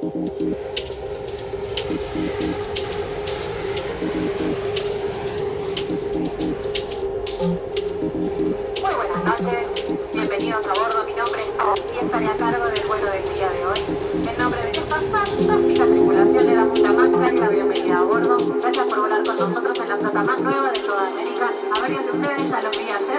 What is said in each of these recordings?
Muy buenas noches, bienvenidos a bordo, mi nombre es Ari y estaré a cargo del vuelo del día de hoy. En nombre de esta fantástica tripulación de la punta más la bienvenida a bordo, gracias por volar con nosotros en la zona más nueva de toda América, a varios de ustedes ya los días.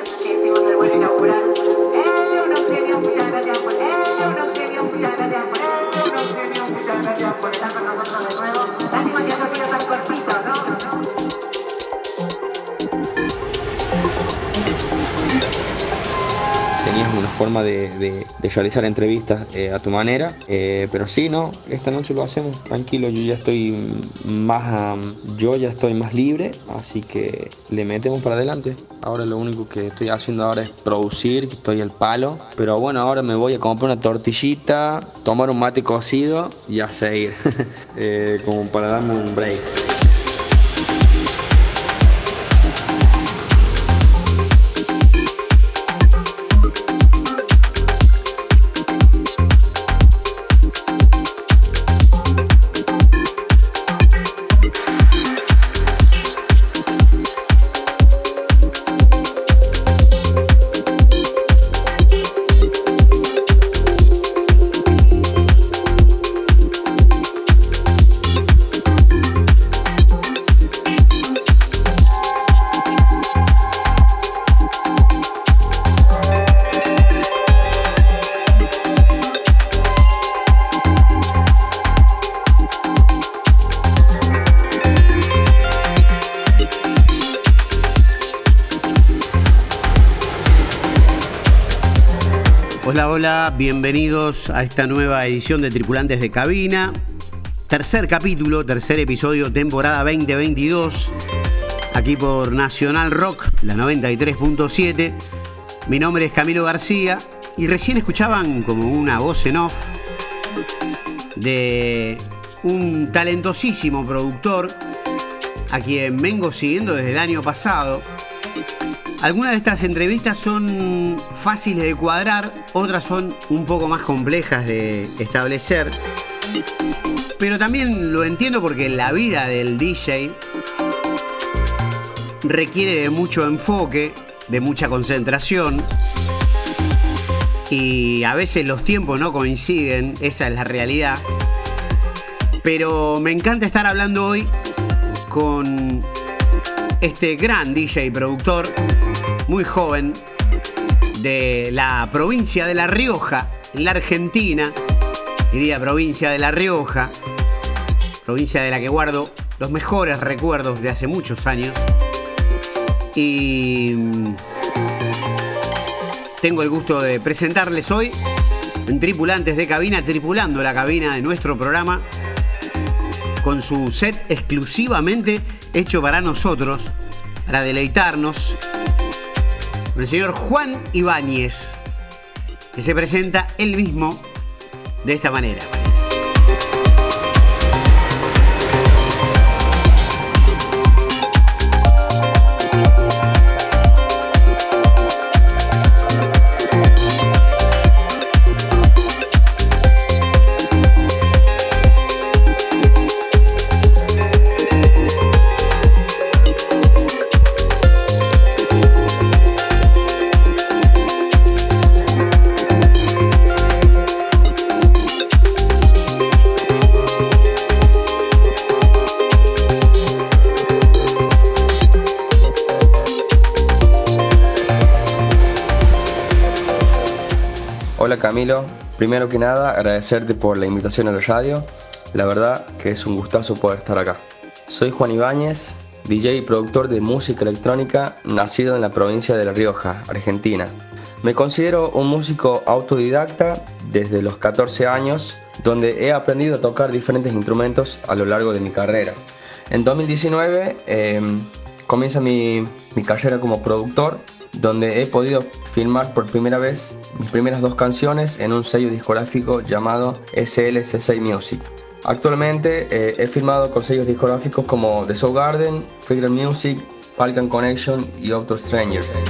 Forma de, realizar entrevistas eh, a tu manera. Eh, pero sí, no, esta noche lo hacemos tranquilo. Yo ya estoy más, yo ya estoy más libre, así que le metemos para adelante. Ahora lo único que estoy haciendo ahora es producir, estoy al palo. Pero bueno, ahora me voy a comprar una tortillita, tomar un mate cocido y a seguir, eh, como para darme un break. Hola, bienvenidos a esta nueva edición de Tripulantes de Cabina. Tercer capítulo, tercer episodio, temporada 2022. Aquí por Nacional Rock, la 93.7. Mi nombre es Camilo García y recién escuchaban como una voz en off de un talentosísimo productor a quien vengo siguiendo desde el año pasado algunas de estas entrevistas son fáciles de cuadrar, otras son un poco más complejas de establecer. Pero también lo entiendo porque la vida del DJ requiere de mucho enfoque, de mucha concentración. Y a veces los tiempos no coinciden, esa es la realidad. Pero me encanta estar hablando hoy con este gran DJ productor muy joven, de la provincia de La Rioja, en la Argentina, diría provincia de La Rioja, provincia de la que guardo los mejores recuerdos de hace muchos años. Y mm, tengo el gusto de presentarles hoy en Tripulantes de Cabina, tripulando la cabina de nuestro programa, con su set exclusivamente hecho para nosotros, para deleitarnos el señor Juan Ibáñez, que se presenta él mismo de esta manera. Camilo, primero que nada agradecerte por la invitación a la radio, la verdad que es un gustazo poder estar acá. Soy Juan Ibáñez, DJ y productor de música electrónica, nacido en la provincia de La Rioja, Argentina. Me considero un músico autodidacta desde los 14 años, donde he aprendido a tocar diferentes instrumentos a lo largo de mi carrera. En 2019 em, comienza mi, mi carrera como productor donde he podido filmar por primera vez mis primeras dos canciones en un sello discográfico llamado SLC6 Music. Actualmente eh, he filmado con sellos discográficos como The Soul Garden, Figure Music, Balkan Connection y Auto Strangers.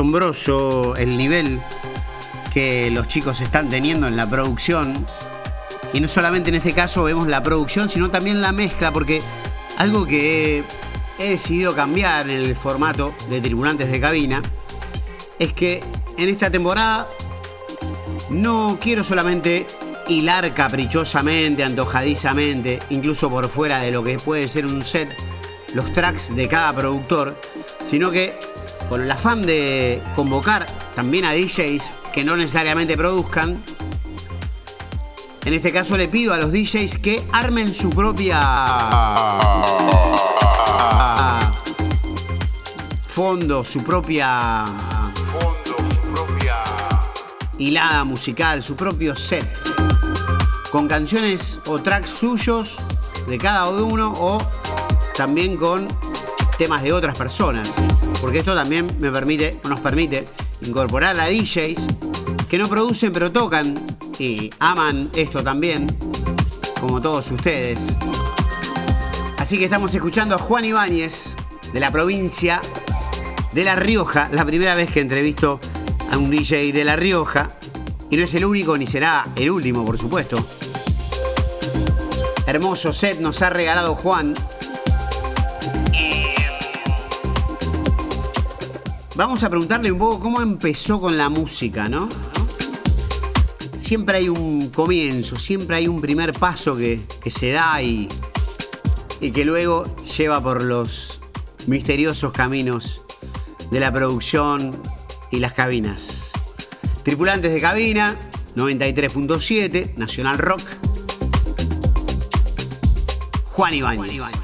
Asombroso el nivel que los chicos están teniendo en la producción. Y no solamente en este caso vemos la producción, sino también la mezcla, porque algo que he decidido cambiar en el formato de tripulantes de cabina es que en esta temporada no quiero solamente hilar caprichosamente, antojadizamente, incluso por fuera de lo que puede ser un set, los tracks de cada productor, sino que con el afán de convocar también a DJs que no necesariamente produzcan, en este caso le pido a los DJs que armen su propia fondo, su propia fondo, su propia hilada musical, su propio set con canciones o tracks suyos de cada uno o también con temas de otras personas porque esto también me permite, nos permite incorporar a DJs que no producen pero tocan y aman esto también, como todos ustedes. Así que estamos escuchando a Juan Ibáñez de la provincia de La Rioja, la primera vez que entrevisto a un DJ de La Rioja, y no es el único ni será el último, por supuesto. Hermoso set nos ha regalado Juan Vamos a preguntarle un poco cómo empezó con la música, ¿no? Siempre hay un comienzo, siempre hay un primer paso que, se da y, y que luego lleva por los misteriosos caminos de la producción y las cabinas. Tripulantes de cabina, 93.7, Nacional Rock. Juan Ibáñez.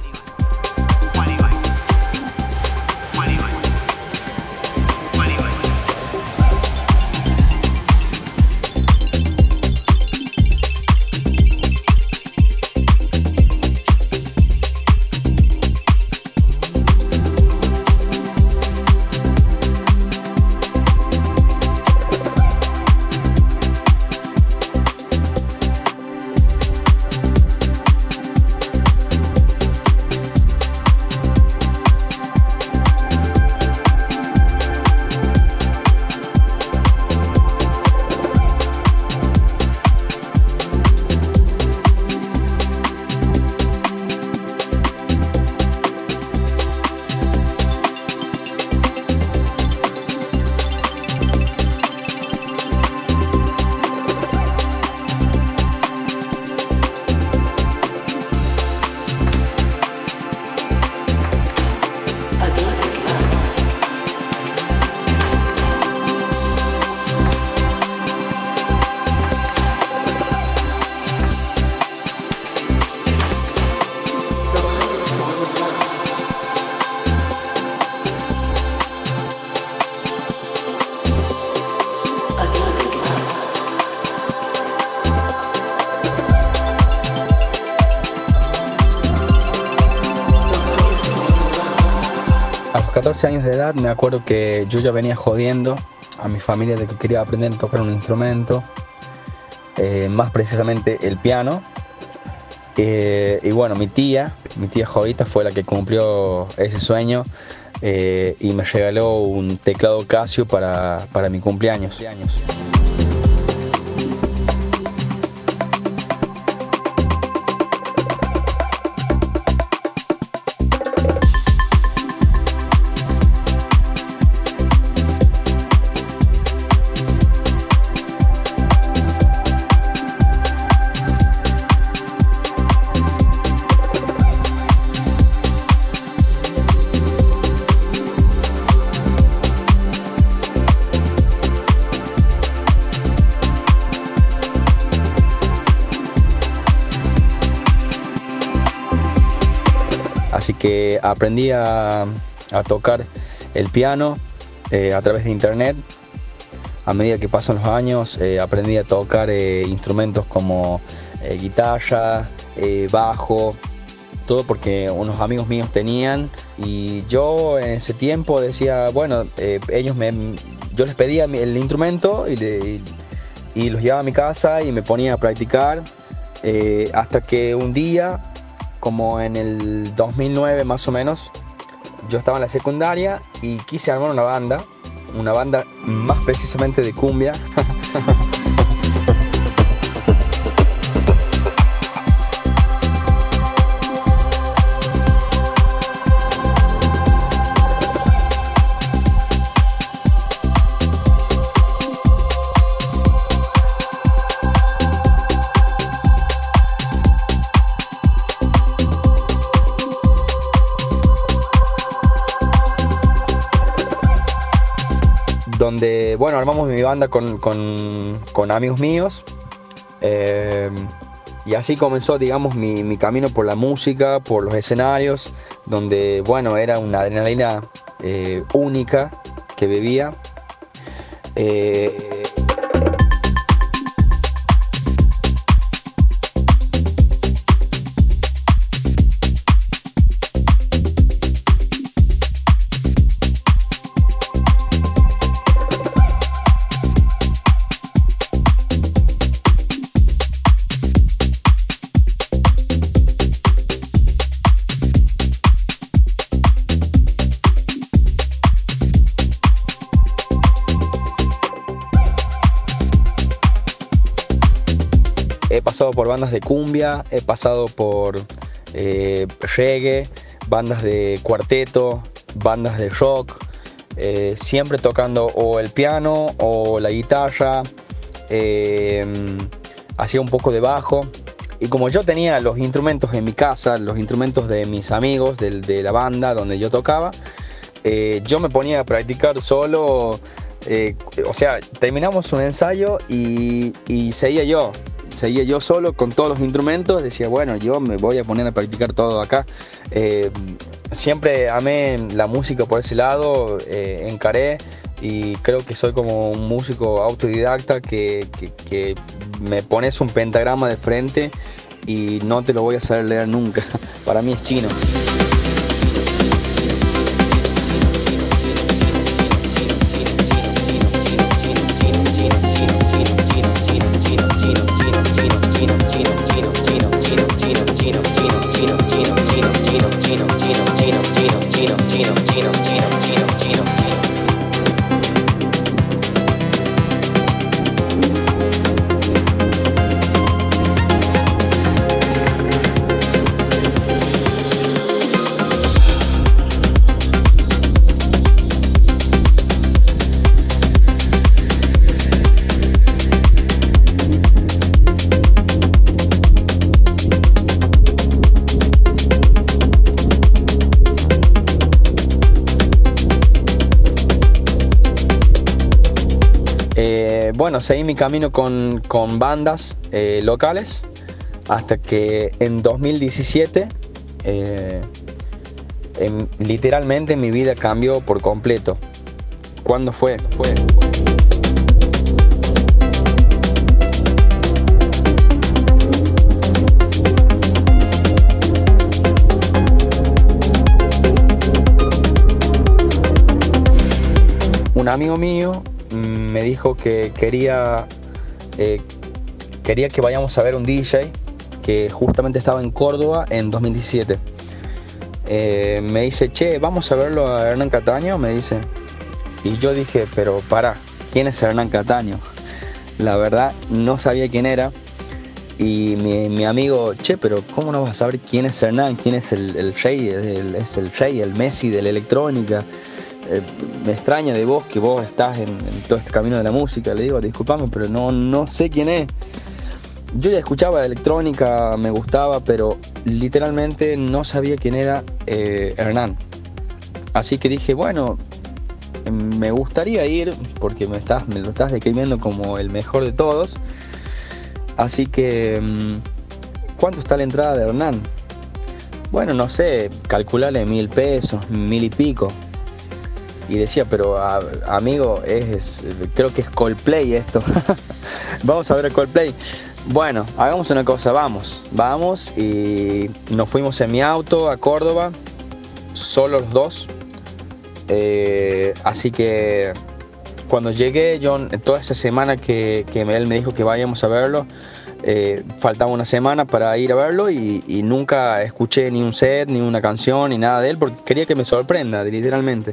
Años de edad me acuerdo que yo ya venía jodiendo a mi familia de que quería aprender a tocar un instrumento, eh, más precisamente el piano. Eh, y bueno, mi tía, mi tía Jovita fue la que cumplió ese sueño eh, y me regaló un teclado Casio para, para mi cumpleaños. Aprendí a, tocar el piano eh, a través de internet. A medida que pasan los años eh, aprendí a tocar instrumentos como guitarra, bajo, todo porque unos amigos míos tenían y yo en ese tiempo decía, bueno, ellos me, yo les pedía el instrumento y, los llevaba a mi casa y me ponía a practicar eh, hasta que un día, como en el 2009 más o menos, yo estaba en la secundaria y quise armar una banda, una banda más precisamente de cumbia. donde, bueno, armamos mi banda con, amigos míos. Eh, y así comenzó, digamos, mi, camino por la música, por los escenarios, donde, bueno, era una adrenalina eh, única que bebía. Eh, por bandas de cumbia, he pasado por eh, reggae, bandas de cuarteto, bandas de rock, eh, siempre tocando o el piano o la guitarra, eh, hacía un poco de bajo. Y como yo tenía los instrumentos en mi casa, los instrumentos de mis amigos, de, la banda donde yo tocaba, yo me ponía a practicar solo. o sea, terminamos un ensayo y, y seguía yo seguía yo solo con todos los instrumentos, decía, bueno, yo me voy a poner a practicar todo acá. Eh, siempre amé la música por ese lado, eh, encaré y creo que soy como un músico autodidacta que, que, me pones un pentagrama de frente y no te lo voy a saber leer nunca. Para mí es chino. Gino, Gino, Gino, Gino, Gino, Gino, Gino, Gino, Gino, Gino, Gino, Gino, Gino, bueno, seguí mi camino con, bandas eh, locales hasta que en 2017 eh, literalmente mi vida cambió por completo. ¿Cuándo fue? Fue. Un amigo mío me dijo que quería, eh, quería que vayamos a ver un DJ que justamente estaba en Córdoba en 2017. Eh, me dice, che, vamos a verlo a Hernán Cataño, me dice. Y yo dije, pero para, ¿quién es Hernán Cataño? La verdad, no sabía quién era. Y mi, amigo, che, pero ¿cómo no vas a saber quién es Hernán? ¿Quién es el, rey? es el rey, el Messi de la electrónica. Eh, me extraña de vos que vos estás en, todo este camino de la música. Le digo, disculpame, pero no, no sé quién es. Yo ya escuchaba electrónica, me gustaba, pero literalmente no sabía quién era eh, Hernán. Así que dije, bueno, me gustaría ir porque me, estás, me lo estás describiendo como el mejor de todos. Así que, mm, ¿cuánto está la entrada de Hernán? bueno, no sé, calcularle mil pesos, mil y pico. Y decía, pero amigo, es, creo que es Coldplay esto. vamos a ver el Coldplay. Bueno, hagamos una cosa, vamos, vamos y nos fuimos en mi auto a Córdoba, solo los dos. Eh, así que cuando llegué, yo toda esa semana que, él me dijo que vayamos a verlo, eh, faltaba una semana para ir a verlo y, nunca escuché ni un set, ni una canción, ni nada de él, porque quería que me sorprenda, literalmente.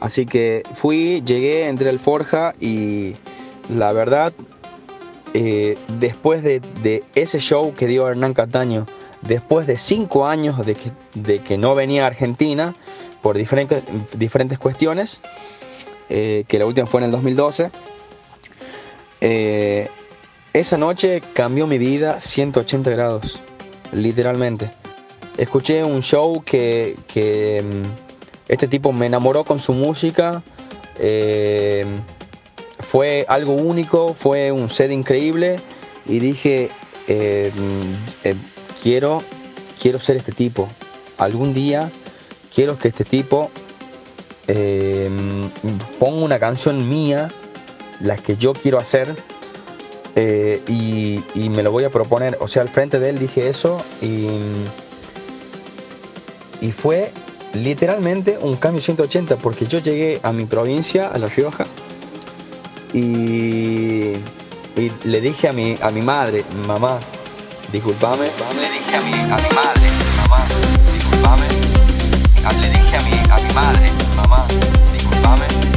Así que fui, llegué, entré al Forja y la verdad eh, después de, ese show que dio Hernán Cataño, después de cinco años de que, no venía a Argentina por diferentes, diferentes cuestiones, eh, que la última fue en el 2012, eh, esa noche cambió mi vida 180 grados, literalmente. Escuché un show que, que mm, este tipo me enamoró con su música fue algo único, fue un set increíble y dije, eh, eh, quiero, quiero ser este tipo. Algún día quiero que este tipo eh, ponga una canción mía, la que yo quiero hacer, y, y, me lo voy a proponer. O sea, al frente de él dije eso y, y fue literalmente un cambio 180 porque yo llegué a mi provincia, a La Rioja, y, le dije a mi, a mi madre, mamá, discúlpame. Le dije a mi, a mi madre, mamá, discúlpame. Le dije a mi, a mi madre, mamá, discúlpame.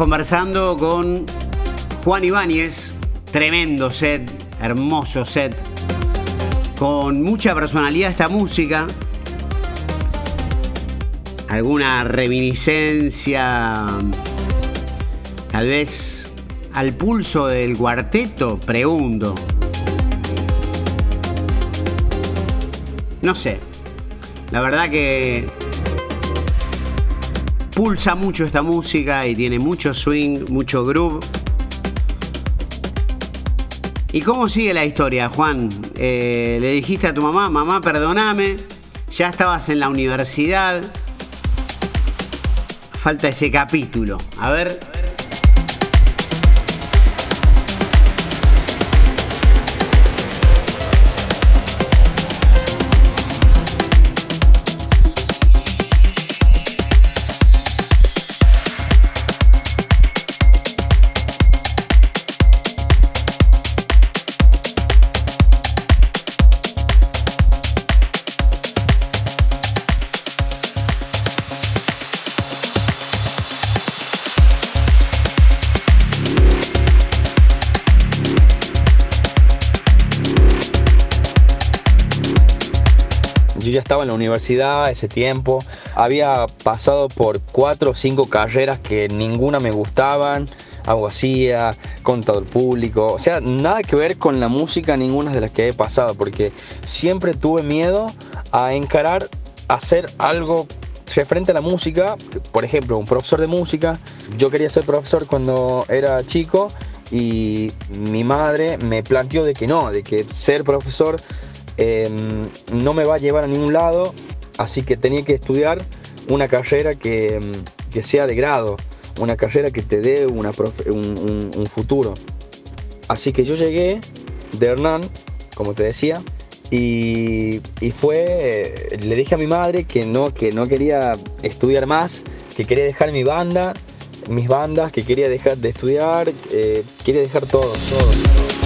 Conversando con Juan Ibáñez, tremendo set, hermoso set, con mucha personalidad esta música, alguna reminiscencia, tal vez al pulso del cuarteto, pregunto. No sé, la verdad que pulsa mucho esta música y tiene mucho swing, mucho groove. ¿Y cómo sigue la historia, Juan? Eh, le dijiste a tu mamá, mamá, perdóname, ya estabas en la universidad. Falta ese capítulo. A ver, estaba en la universidad ese tiempo, había pasado por cuatro o cinco carreras que ninguna me gustaban, hacía contador público, o sea, nada que ver con la música, ninguna de las que he pasado, porque siempre tuve miedo a encarar, hacer algo referente a la música, por ejemplo, un profesor de música, yo quería ser profesor cuando era chico y mi madre me planteó de que no, de que ser profesor Em, no me va a llevar a ningún lado, así que tenía que estudiar una carrera que, em, que sea de grado, una carrera que te dé un, futuro. Así que yo llegué de Hernán, como te decía, Y, y, fue, le dije a mi madre que no, que no quería estudiar más, que quería dejar mi banda, mis bandas, que quería dejar de estudiar, eh, quería dejar todo, todo.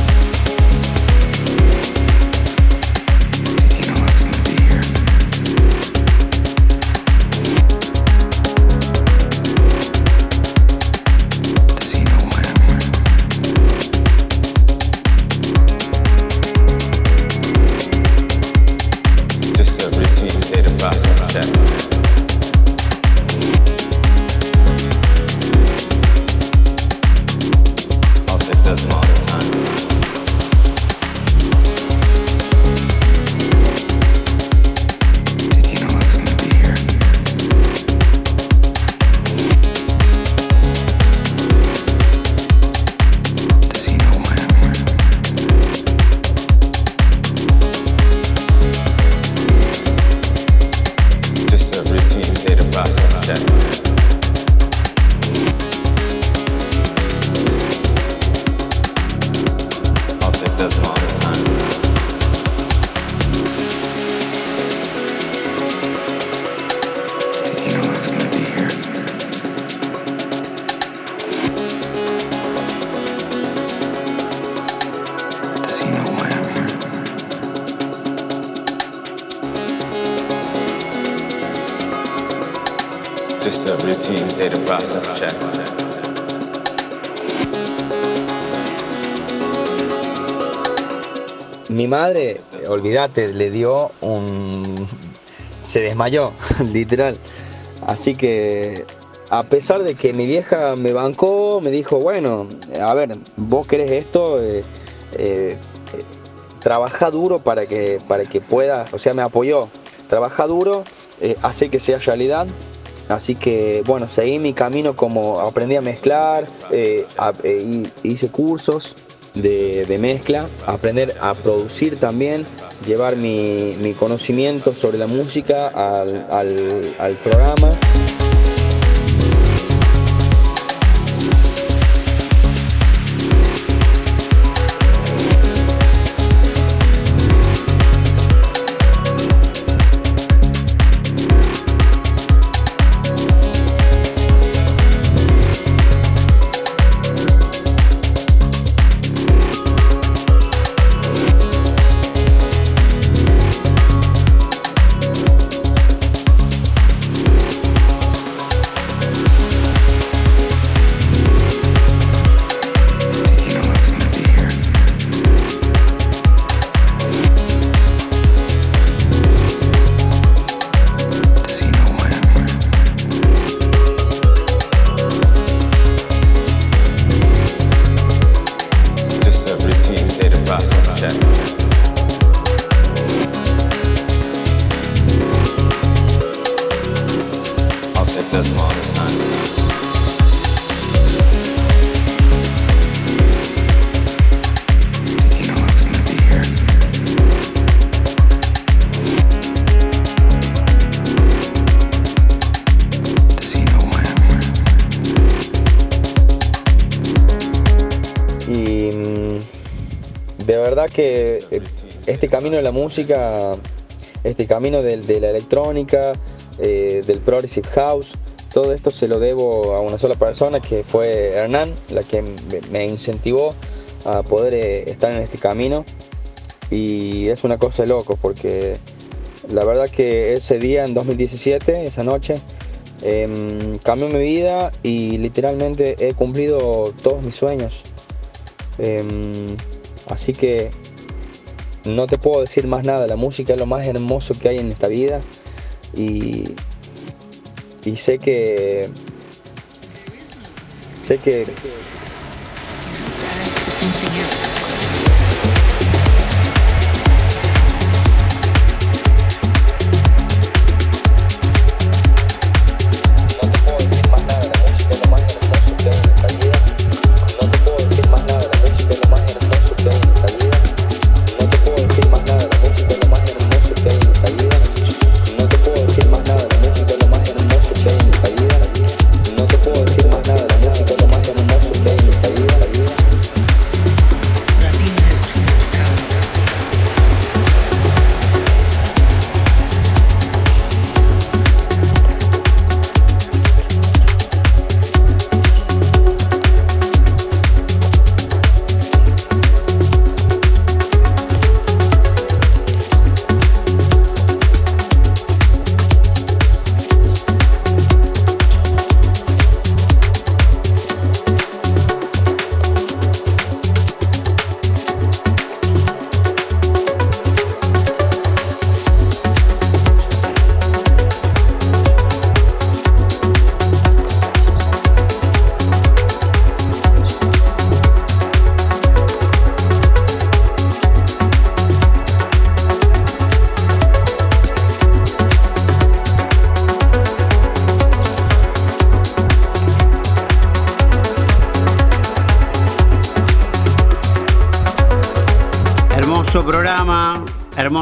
Olvídate, le dio un... se desmayó, literal. Así que a pesar de que mi vieja me bancó, me dijo, bueno, a ver, vos querés esto, eh, eh, trabaja duro para que, para que puedas, o sea, me apoyó, trabaja duro, eh, hace que sea realidad. Así que bueno, seguí mi camino como aprendí a mezclar, hice cursos de, mezcla, aprender a producir también, llevar mi, conocimiento sobre la música al, al programa. Camino de la música, este camino de, la electrónica, eh, del progressive house, todo esto se lo debo a una sola persona que fue Hernán, la que me incentivó a poder eh, estar en este camino. Y es una cosa de loco porque la verdad que ese día en 2017, esa noche, em, cambió mi vida y literalmente he cumplido todos mis sueños. Em, así que no te puedo decir más nada, la música es lo más hermoso que hay en esta vida. Y, y sé que sé que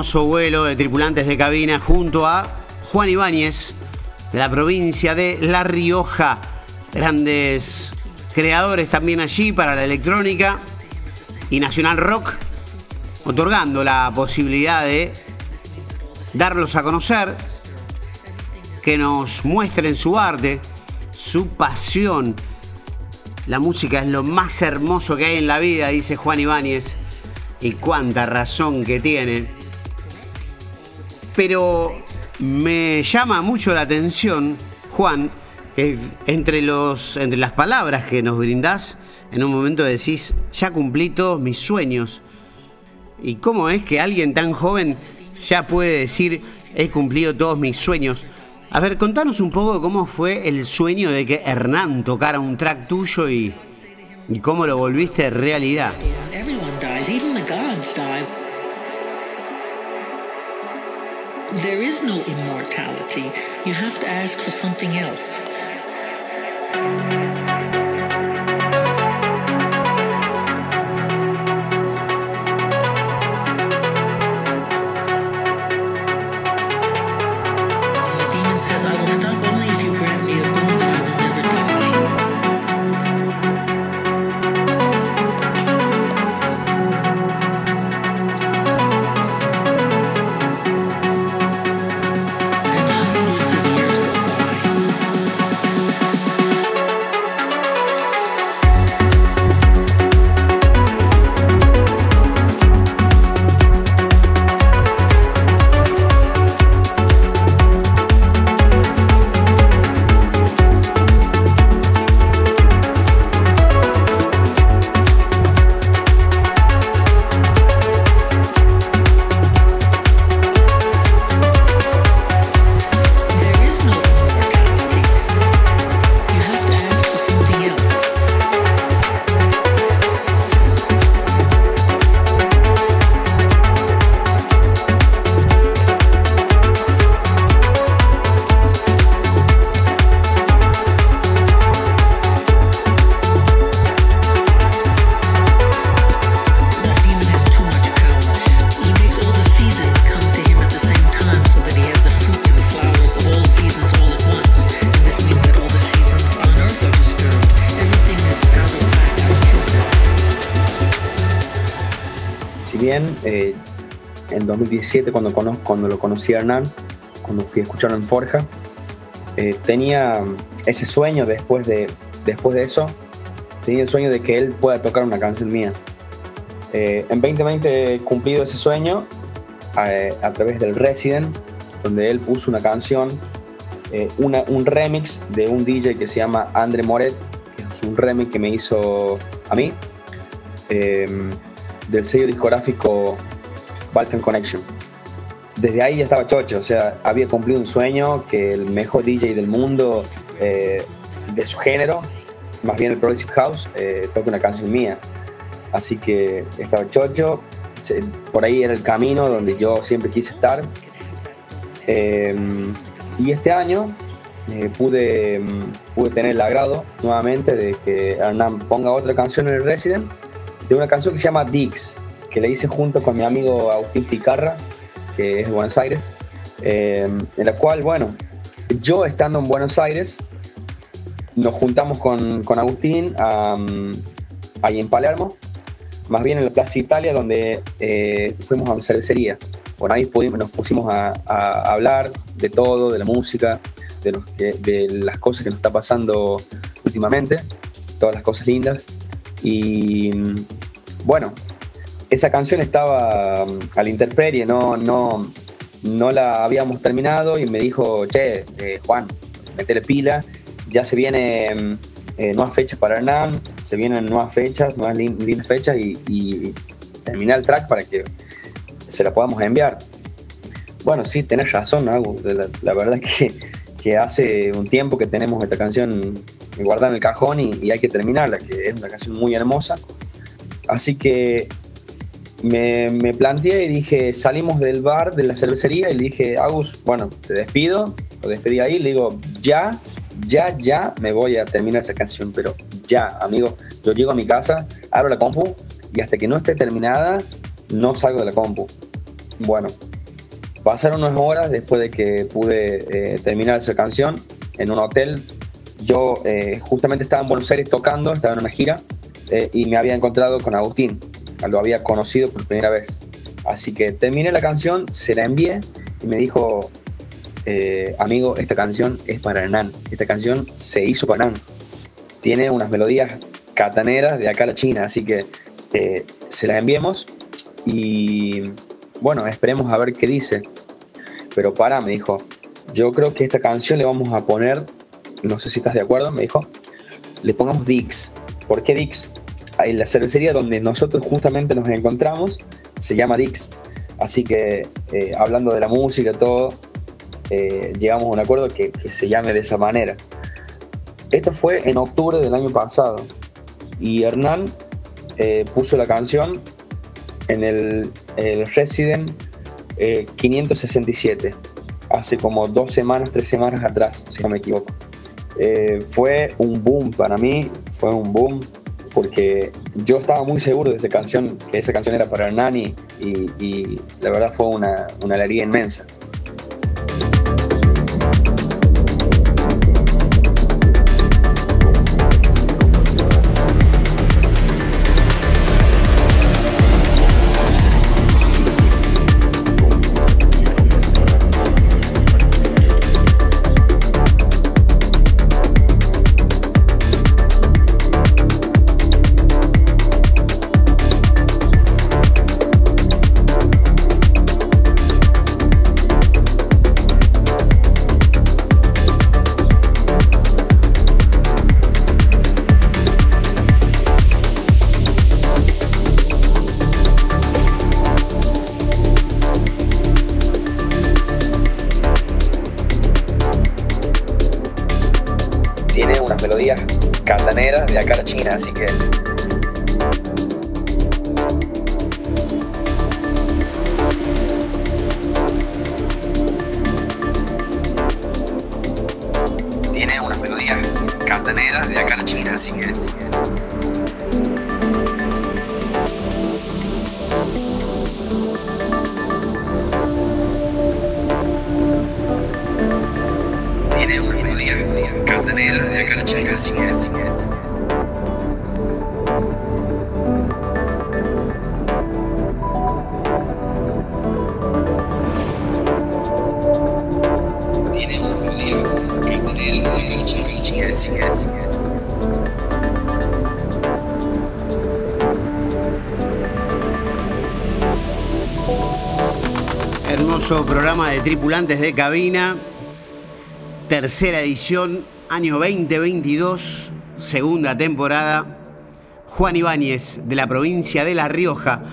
hermoso vuelo de tripulantes de cabina junto a Juan Ibáñez de la provincia de La Rioja. Grandes creadores también allí para la electrónica y Nacional Rock, otorgando la posibilidad de darlos a conocer, que nos muestren su arte, su pasión. La música es lo más hermoso que hay en la vida, dice Juan Ibáñez, y cuánta razón que tiene. Pero me llama mucho la atención, Juan, entre, los, entre las palabras que nos brindás, en un momento decís, ya cumplí todos mis sueños. ¿Y cómo es que alguien tan joven ya puede decir, he cumplido todos mis sueños? A ver, contanos un poco cómo fue el sueño de que Hernán tocara un track tuyo y, y cómo lo volviste realidad. There is no immortality. You have to ask for something else. Eh, en 2017 cuando, cuando lo conocí a Hernán, cuando fui a escucharlo en Forja, eh, tenía ese sueño después de, después de eso, tenía el sueño de que él pueda tocar una canción mía. Eh, en 2020 he cumplido ese sueño a, través del Resident, donde él puso una canción, un remix de un DJ que se llama Andre Moret, que es un remix que me hizo a mí del sello discográfico Balkan Connection. Desde ahí ya estaba chocho, o sea, había cumplido un sueño que el mejor DJ del mundo eh, de su género, más bien el Progressive House, eh, una canción mía. Así que estaba chocho, por ahí era el camino donde yo siempre quise estar. Eh, y este año eh, pude, pude tener el agrado nuevamente de que Hernán ponga otra canción en el Resident de una canción que se llama Dix, que le hice junto con mi amigo Agustín Ficarra, que es de Buenos Aires, eh, en la cual, bueno, yo estando en Buenos Aires, nos juntamos con, con Agustín ahí en Palermo, más bien en la Plaza Italia, donde eh, fuimos a una cervecería. Bueno, ahí pudimos, nos pusimos a, hablar de todo, de la música, de, de las cosas que nos está pasando últimamente, todas las cosas lindas. Y bueno, esa canción estaba um, a la interperie, no, no, no la habíamos terminado y me dijo, che, eh, Juan, metele pila, ya se vienen eh, nuevas fechas para Hernán, se vienen nuevas fechas, nuevas lindas fechas y, y terminar el track para que se la podamos enviar. Bueno, sí, tenés razón, La, la, verdad que, que hace un tiempo que tenemos esta canción guardada en el cajón y, hay que terminarla, que es una canción muy hermosa. Así que me, planteé y dije, salimos del bar, de la cervecería, y le dije, Agus, bueno, te despido, lo despedí ahí, le digo, ya, ya, ya me voy a terminar esa canción, pero ya, amigo, yo llego a mi casa, abro la compu y hasta que no esté terminada, no salgo de la compu. Bueno, pasaron unas horas después de que pude eh, terminar esa canción en un hotel. Yo eh, justamente estaba en Buenos Aires tocando, estaba en una gira eh, y me había encontrado con Agustín. Lo había conocido por primera vez. Así que terminé la canción, se la envié y me dijo, amigo, esta canción es para Hernán. Esta canción se hizo para Hernán. Tiene unas melodías cataneras de acá a la China, así que se la enviemos y bueno, esperemos a ver qué dice. Pero para, me dijo, yo creo que esta canción le vamos a poner, no sé si estás de acuerdo, me dijo, le pongamos Dix. ¿Por qué Dix? En la cervecería donde nosotros justamente nos encontramos se llama Dix. Así que eh, hablando de la música todo, eh, llegamos a un acuerdo que, se llame de esa manera. Esto fue en octubre del año pasado y Hernán eh, puso la canción en el, Resident 567, eh, hace como dos semanas, tres semanas atrás, si no me equivoco. Eh, fue un boom para mí, fue un boom porque yo estaba muy seguro de esa canción, que esa canción era para Hernani y, la verdad fue una, una alegría inmensa. De acá a China, así que tripulantes de cabina, tercera edición, año 2022, segunda temporada. Juan Ibáñez de la provincia de La Rioja,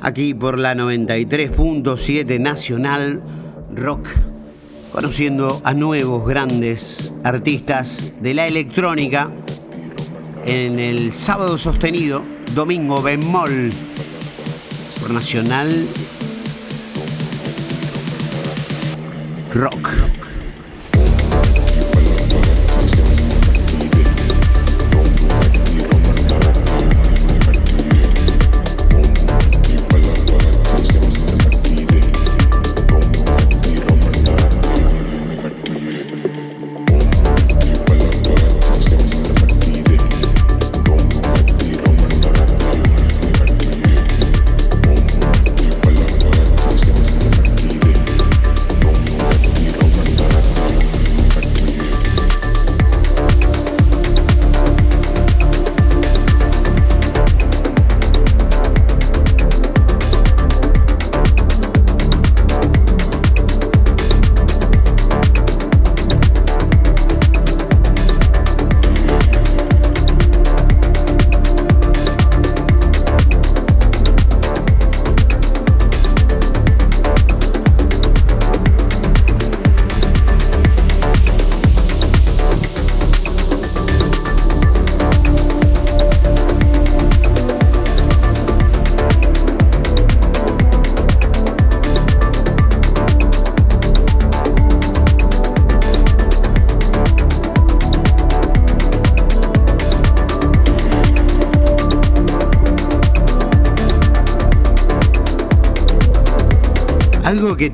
aquí por la 93.7 Nacional Rock conociendo a nuevos grandes artistas de la electrónica en el sábado sostenido, domingo bemol por Nacional Rock.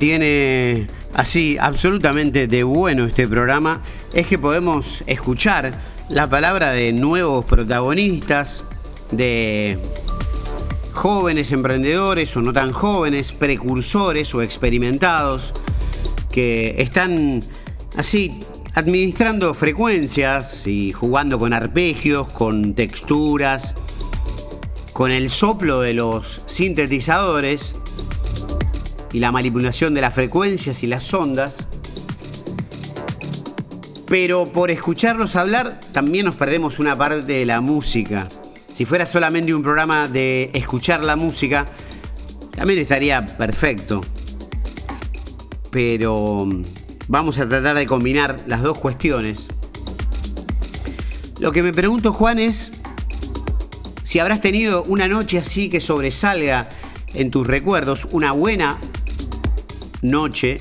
Tiene así absolutamente de bueno este programa es que podemos escuchar la palabra de nuevos protagonistas, de jóvenes emprendedores o no tan jóvenes, precursores o experimentados, que están así administrando frecuencias y jugando con arpegios, con texturas, con el soplo de los sintetizadores y la manipulación de las frecuencias y las ondas. Pero por escucharlos hablar también nos perdemos una parte de la música. Si fuera solamente un programa de escuchar la música, también estaría perfecto. Pero mm, vamos a tratar de combinar las dos cuestiones. Lo que me pregunto, Juan, es si habrás tenido una noche así que sobresalga en tus recuerdos, una buena noche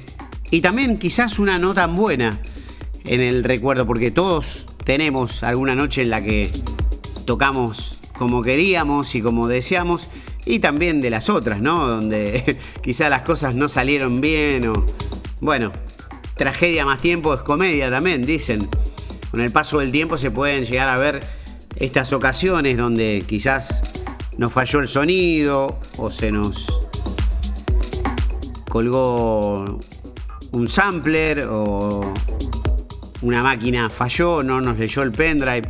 y también quizás una no tan buena en el recuerdo, porque todos tenemos alguna noche en la que tocamos como queríamos y como deseamos, y también de las otras, ¿no? Donde quizás las cosas no salieron bien o... Bueno, tragedia más tiempo es comedia también, dicen. Con el paso del tiempo se pueden llegar a ver estas ocasiones donde quizás nos falló el sonido o se nos colgó un sampler o una máquina falló, no nos leyó el pendrive.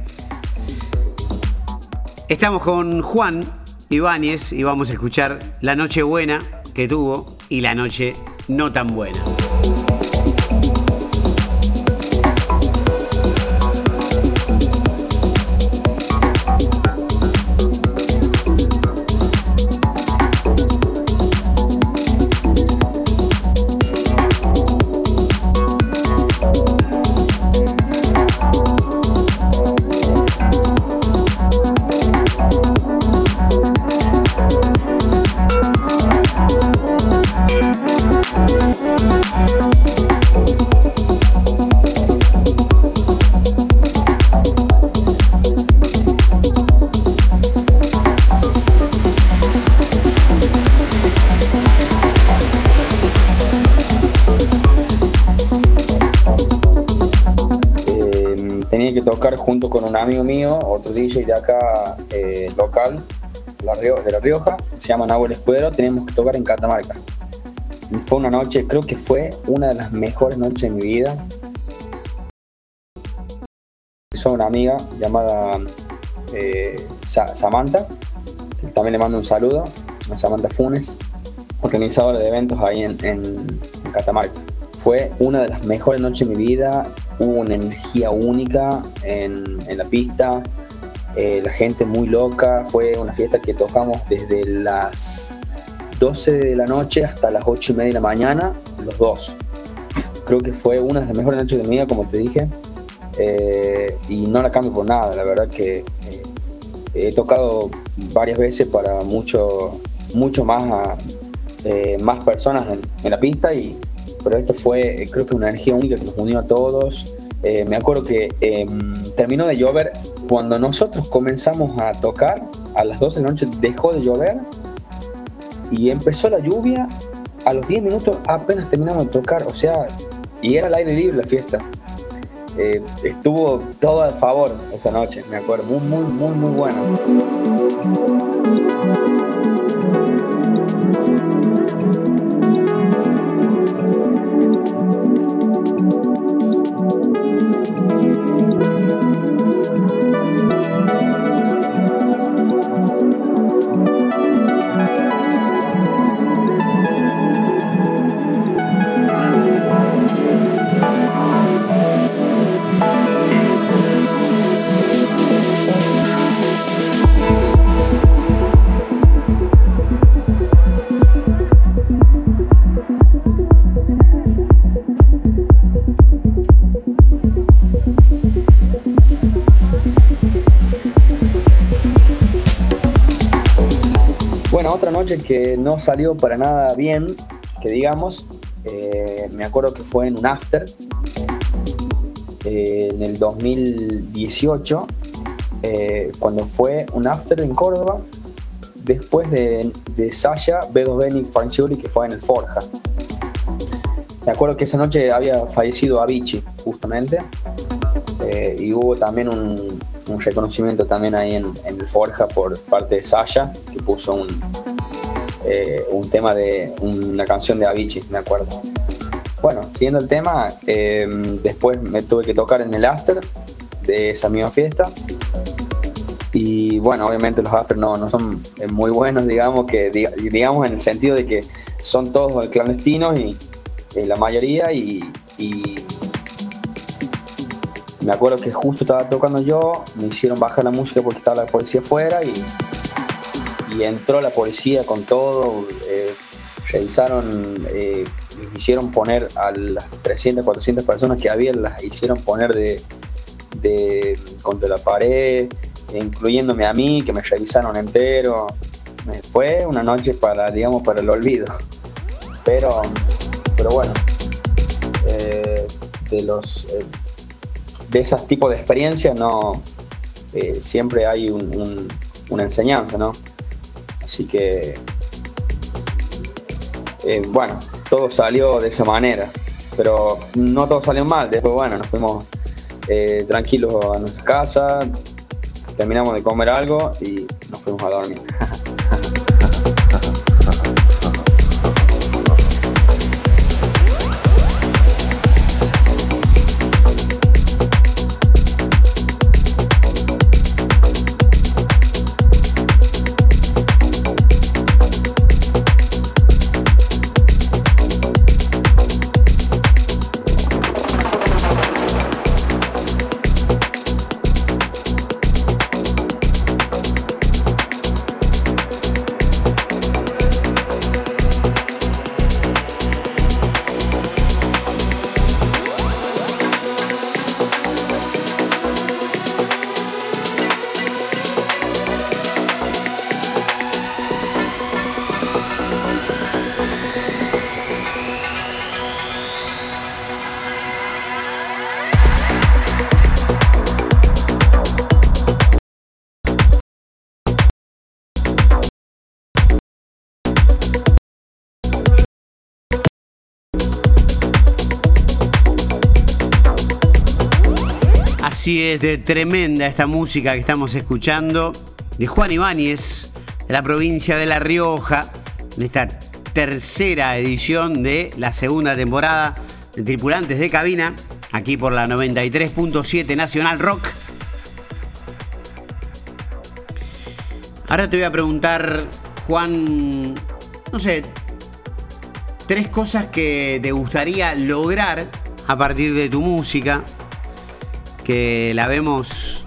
Estamos con Juan Ibáñez y vamos a escuchar la noche buena que tuvo y la noche no tan buena. Un amigo mío, otro DJ de acá eh, local, de La Rioja, se llama Nahuel Escudero, tenemos que tocar en Catamarca. Fue una noche, creo que fue una de las mejores noches de mi vida. Soy una amiga llamada eh, Samantha, también le mando un saludo a Samantha Funes, organizadora de eventos ahí en, en Catamarca. Fue una de las mejores noches de mi vida, hubo una energía única en, la pista, eh, la gente muy loca, fue una fiesta que tocamos desde las 12 de la noche hasta las 8 y media de la mañana, los dos. Creo que fue una de las mejores noches de mi vida, como te dije, eh, y no la cambio por nada, la verdad que eh, he tocado varias veces para mucho, mucho más, más personas en la pista y pero esto fue, creo que una energía única que nos unió a todos. Eh, me acuerdo que em, terminó de llover. Cuando nosotros comenzamos a tocar, a las 12 de la noche dejó de llover y empezó la lluvia. A los 10 minutos apenas terminamos de tocar, o sea, y era al aire libre la fiesta. Eh, estuvo todo a favor esa noche, me acuerdo, muy, muy, muy, muy bueno. No salió para nada bien, que digamos, eh, me acuerdo que fue en un after, eh, en el 2018, eh, cuando fue un after en Córdoba, después de, de Sasha, B2B Nick que fue en el Forja. me acuerdo que esa noche había fallecido Avicii, justamente, y hubo también un, reconocimiento también ahí en, el Forja por parte de Sasha, que puso un, eh, un tema de una canción de Avicii, me acuerdo. Bueno, siguiendo el tema, eh, después me tuve que tocar en el after de esa misma fiesta. Y bueno, obviamente los after no, no son muy buenos, digamos, que digamos en el sentido de que son todos clandestinos y la mayoría y, me acuerdo que justo estaba tocando yo, me hicieron bajar la música porque estaba la policía afuera y, y entró la policía con todo, eh, revisaron, eh, hicieron poner a las 300, 400 personas que había, las hicieron poner de, contra la pared, incluyéndome a mí, que me revisaron entero. Fue una noche para, digamos, para el olvido. Pero pero bueno, eh, de los eh, de esos tipos de experiencias no eh, siempre hay una enseñanza, ¿no? Así que bueno, todo salió de esa manera, pero no todo salió mal. Después bueno, nos fuimos tranquilos a nuestra casa, terminamos de comer algo y nos fuimos a dormir. Así es, de tremenda esta música que estamos escuchando de Juan Ibáñez, de la provincia de La Rioja, en esta tercera edición de la segunda temporada de Tripulantes de Cabina, aquí por la 93.7 Nacional Rock. Ahora te voy a preguntar, Juan, no sé, tres cosas que te gustaría lograr a partir de tu música que la vemos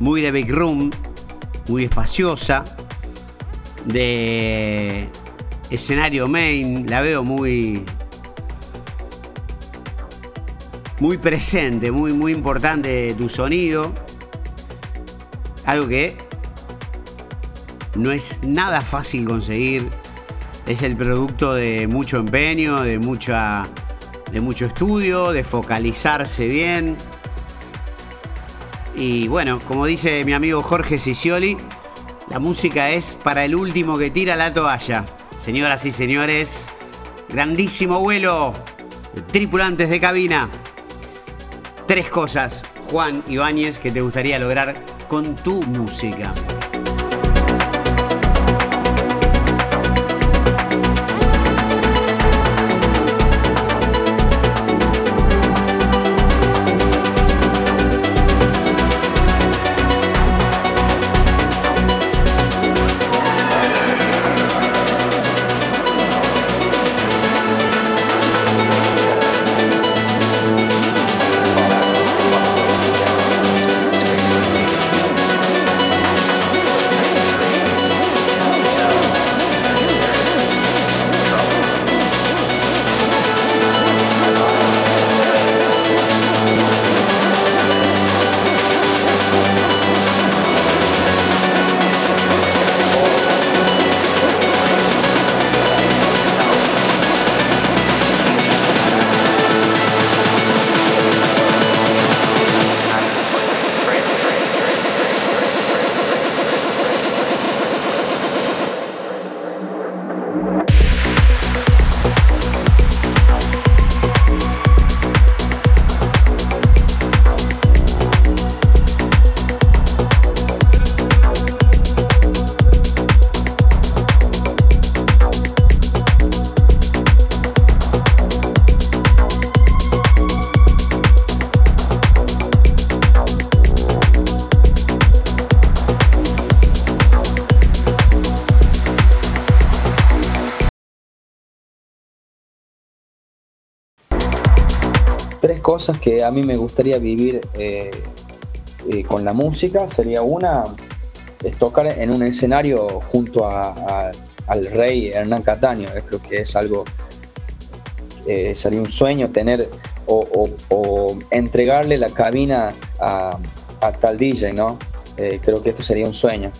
muy de big room, muy espaciosa, de escenario main, la veo muy muy presente, muy muy importante tu sonido. Algo que no es nada fácil conseguir. Es el producto de mucho empeño, de mucha de mucho estudio, de focalizarse bien y bueno, como dice mi amigo Jorge Sicioli, la música es para el último que tira la toalla. Señoras y señores, grandísimo vuelo, tripulantes de cabina. Tres cosas, Juan Ibáñez, que te gustaría lograr con tu música. Cosas que a mí me gustaría vivir con la música sería una, es tocar en un escenario junto al rey Hernán Cataño. Creo que es algo, sería un sueño tener o, entregarle la cabina a, tal DJ, ¿no? Eh, creo que esto sería un sueño.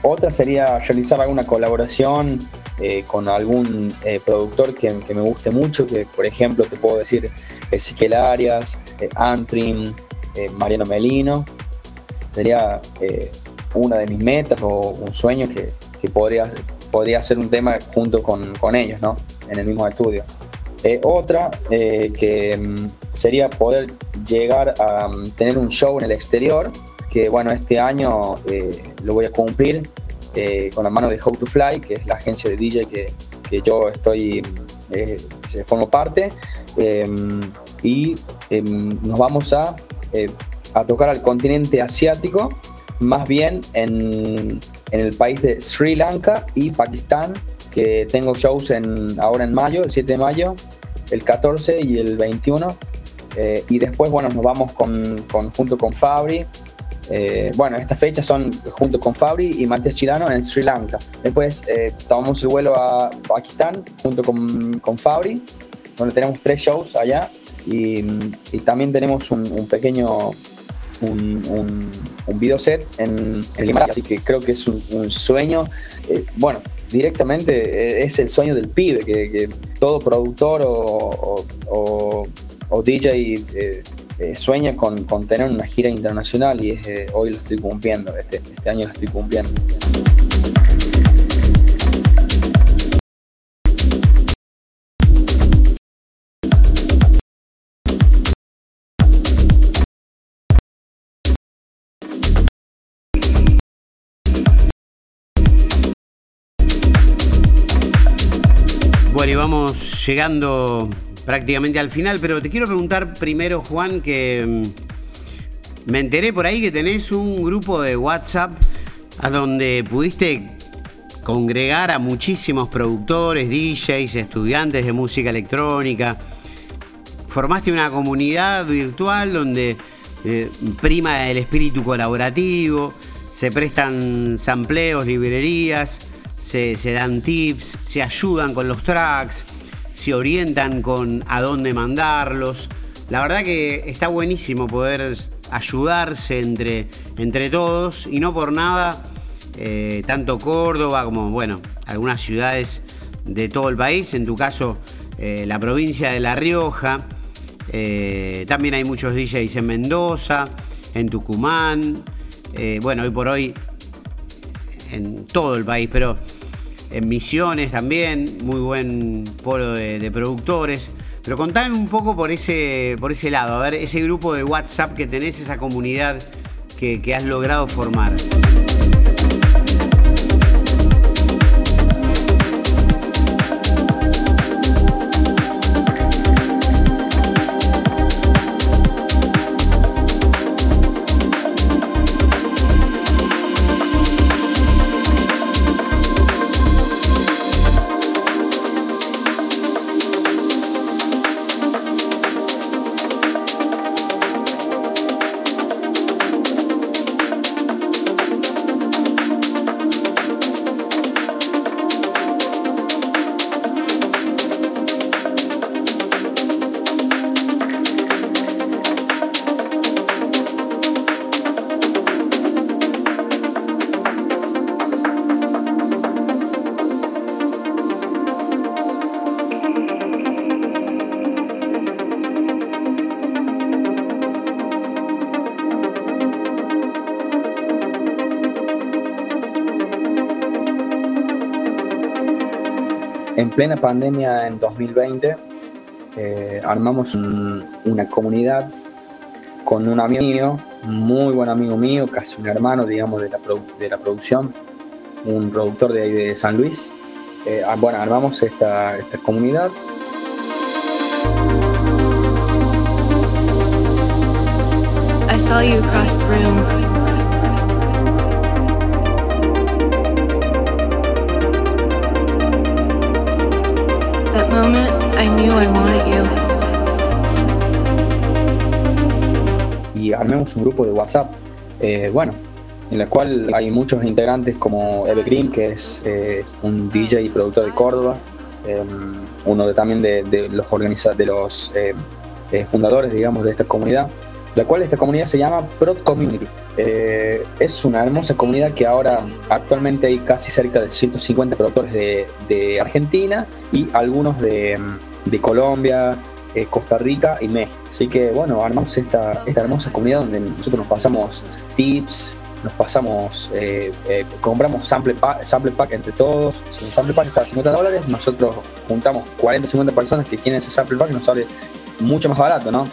Otra sería realizar alguna colaboración eh, con algún eh, productor que, me guste mucho, que por ejemplo te puedo decir Ezequiel Arias, Antrim, Mariano Melino. Sería una de mis metas o un sueño que, podría, podría hacer un tema junto con, con ellos, ¿no? En el mismo estudio. Eh, otra eh, que mm, sería poder llegar a mm, tener un show en el exterior, que bueno, este año eh, lo voy a cumplir con la mano de How to Fly, que es la agencia de DJ que, que yo estoy, mm, formo parte, y nos vamos a, a tocar al continente asiático, más bien en, en el país de Sri Lanka y Pakistán que tengo shows en, ahora en mayo, el 7 de mayo, el 14 y el 21. Eh, y después, bueno, nos vamos con, junto con Fabri. Eh, bueno, estas fechas son junto con Fabri y Matías Chilano en Sri Lanka. Después eh, tomamos el vuelo a Pakistán junto con, con Fabri, donde tenemos tres shows allá. Y, también tenemos un, pequeño un, un, video set en, el Himalaya, así que creo que es un, sueño. bueno, directamente es el sueño del pibe, que, todo productor o, DJ eh, sueña con, tener una gira internacional y eh, hoy lo estoy cumpliendo, este, este año lo estoy cumpliendo. Bueno, y vamos llegando prácticamente al final, pero te quiero preguntar primero, Juan, que mm, me enteré por ahí que tenés un grupo de WhatsApp a donde pudiste congregar a muchísimos productores, DJs, estudiantes de música electrónica. Formaste una comunidad virtual donde eh, prima el espíritu colaborativo, se prestan sampleos, librerías se, dan tips, se ayudan con los tracks, se orientan con a dónde mandarlos. La verdad que está buenísimo poder ayudarse entre, entre todos y no por nada, eh, tanto Córdoba como, bueno, algunas ciudades de todo el país, en tu caso eh, la provincia de La Rioja, eh, también hay muchos DJs en Mendoza, en Tucumán, bueno, hoy por hoy en todo el país, pero en Misiones también, muy buen polo de, productores. Pero contame un poco por ese, por ese lado, a ver, ese grupo de WhatsApp que tenés, esa comunidad que, que has logrado formar. Plena pandemia en 2020 eh, armamos una comunidad con un amigo mío, muy buen amigo mío, casi un hermano, digamos, de la, de la producción, un productor de, de San Luis. Eh, ah, bueno, armamos esta, esta comunidad. I saw you across the room. Armemos un grupo de WhatsApp, bueno, en la cual hay muchos integrantes como Eve Green, que es un DJ y productor de Córdoba, uno de, también de, los, de los fundadores, digamos, de esta comunidad, la cual esta comunidad se llama Prod Community. Eh, es una hermosa comunidad que ahora actualmente hay casi cerca de 150 productores de, Argentina y algunos de, Colombia, eh, Costa Rica y México. Así que bueno, armamos esta, esta hermosa comunidad donde nosotros nos pasamos tips, nos pasamos, eh, compramos sample pack, sample pack entre todos. Si un sample pack está a 50 dólares, nosotros juntamos 40, 50 personas que quieren ese sample pack y nos sale mucho más barato, ¿no?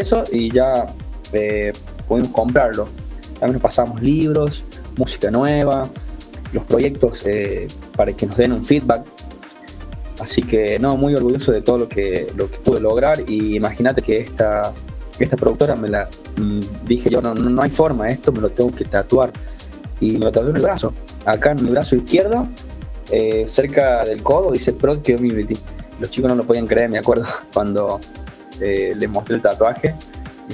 Peso y ya eh, pudimos comprarlo. También nos pasamos libros, música nueva, los proyectos eh, para que nos den un feedback. Así que no, muy orgulloso de todo lo que, lo que pude lograr y imagínate que esta, esta productora me la mm, dije yo, no, no, hay forma, esto me lo tengo que tatuar. Y me lo tatué en el brazo, acá en mi brazo izquierdo, eh, cerca del codo, dice Prod Community. Los chicos no lo podían creer, me acuerdo, cuando eh, mostré el tatuaje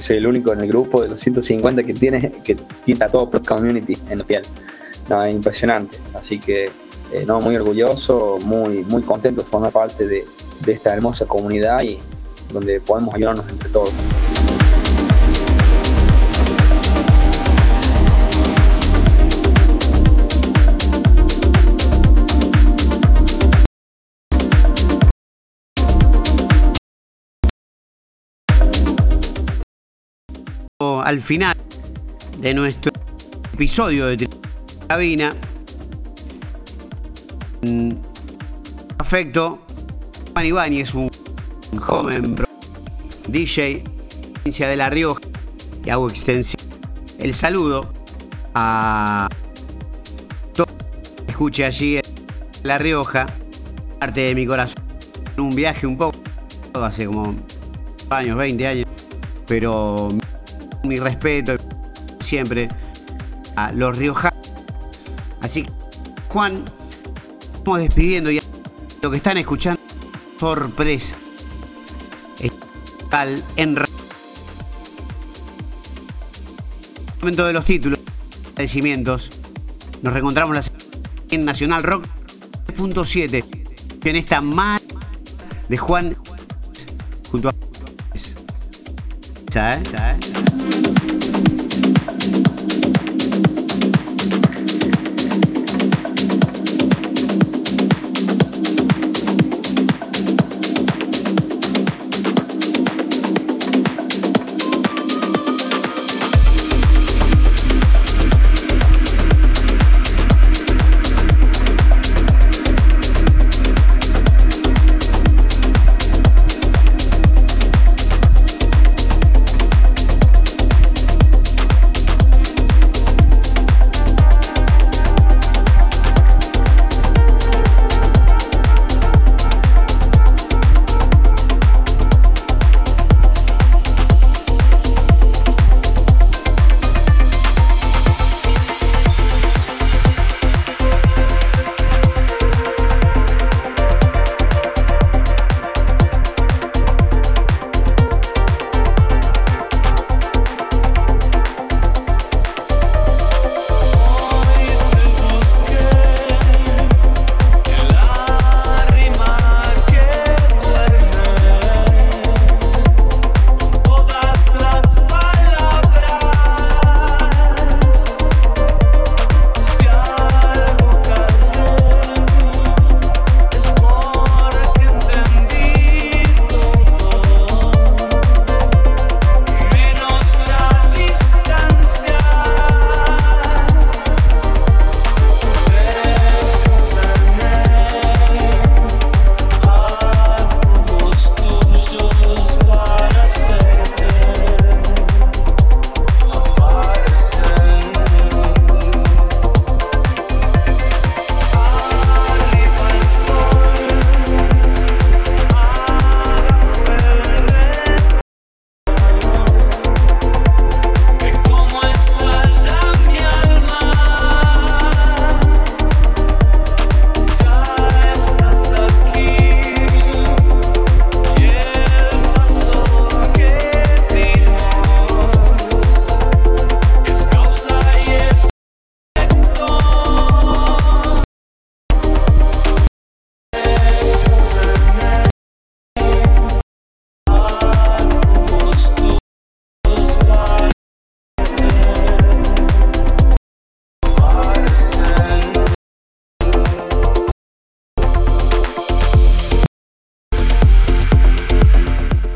soy el único en el grupo de los 150 que tiene que tiene todo Pro Community en la piel. No, impresionante. Así que eh, no, muy orgulloso, muy, muy contento de formar parte de, de esta hermosa comunidad y donde podemos ayudarnos entre todos. Al final de nuestro episodio de Cabina. Mm, afecto, Juan Ibáñez, un joven DJ de La Rioja, y hago extensión. El saludo a todo escuche allí en La Rioja, parte de mi corazón, un viaje un poco, hace como años, 20 años, pero mi respeto siempre a los riojanos. Así que, Juan, estamos despidiendo ya lo que están escuchando. Sorpresa. en momento de los títulos, agradecimientos. Nos reencontramos en Nacional Rock 3.7 en esta más de Juan junto a 宅。宅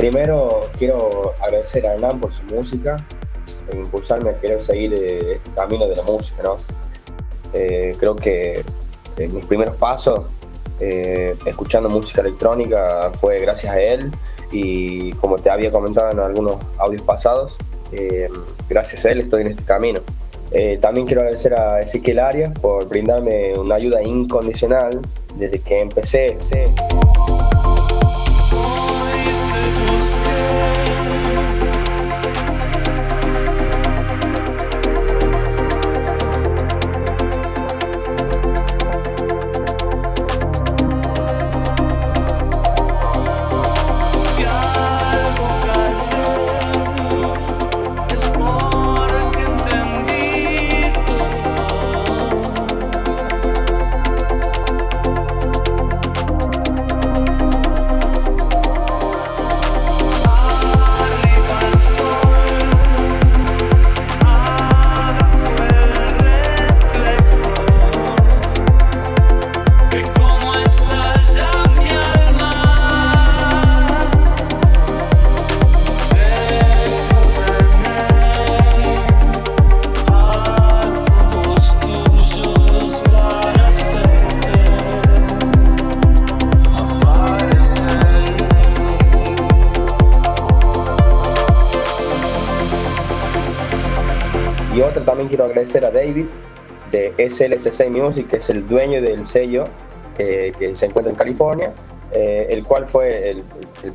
primero quiero agradecer a Hernán por su música, e impulsarme a querer seguir eh, este camino de la música, ¿no? Eh, creo que en mis primeros pasos eh, escuchando música electrónica fue gracias a él y como te había comentado en algunos audios pasados, gracias a él estoy en este camino. también quiero agradecer a Ezequiel Arias por brindarme una ayuda incondicional desde que empecé. quiero agradecer a David de SLSC Music, que es el dueño del sello eh, que se encuentra en California, eh, el cual fue el,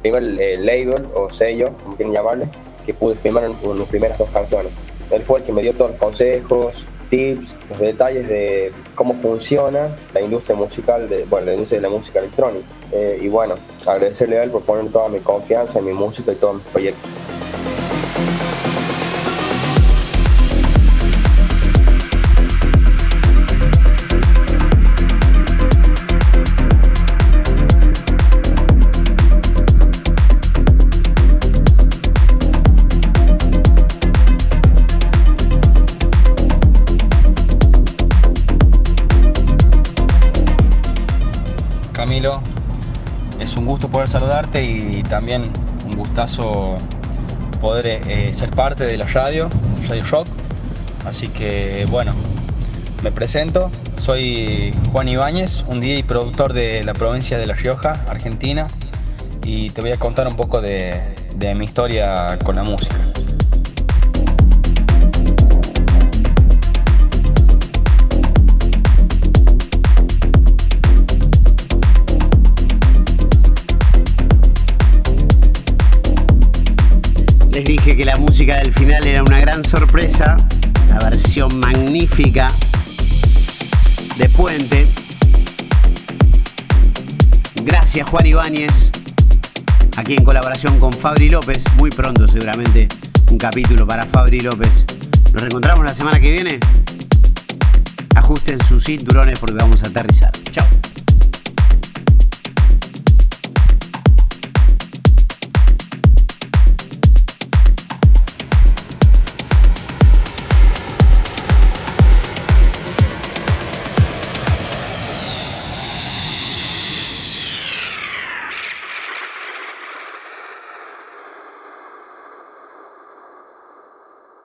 primer eh, label o sello, como quieren llamarle, que pude firmar en, mis primeras dos canciones. Él fue el que me dio todos los consejos, tips, los detalles de cómo funciona la industria musical, de, bueno, la industria de la música electrónica. y bueno, agradecerle a él por poner toda mi confianza en mi música y todos mis proyectos. Y también un gustazo poder eh, ser parte de la radio, Radio Shock. Así que bueno, me presento, soy Juan Ibáñez, un DJ y productor de la provincia de La Rioja, Argentina, y te voy a contar un poco de mi historia con la música. Música del final era una gran sorpresa, la versión magnífica de Puente. Gracias Juan Ibáñez, aquí en colaboración con Fabri López, muy pronto seguramente un capítulo para Fabri López. Nos reencontramos la semana que viene. Ajusten sus cinturones porque vamos a aterrizar.